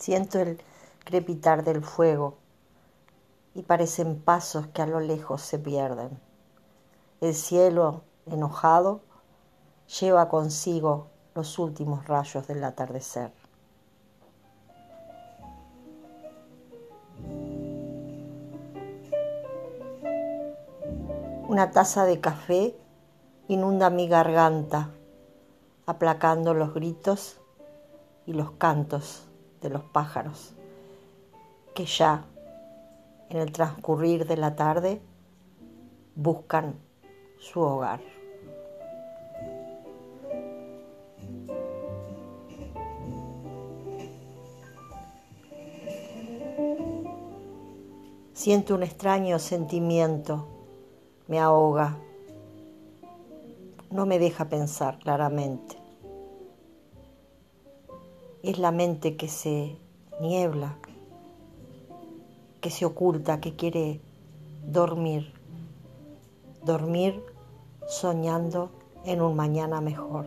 Siento el crepitar del fuego y parecen pasos que a lo lejos se pierden. El cielo, enojado, lleva consigo los últimos rayos del atardecer. Una taza de café inunda mi garganta, aplacando los gritos y los cantos de los pájaros que ya en el transcurrir de la tarde buscan su hogar. Siento un extraño sentimiento, me ahoga, no me deja pensar claramente. Es la mente que se niebla, que se oculta, que quiere dormir, dormir soñando en un mañana mejor.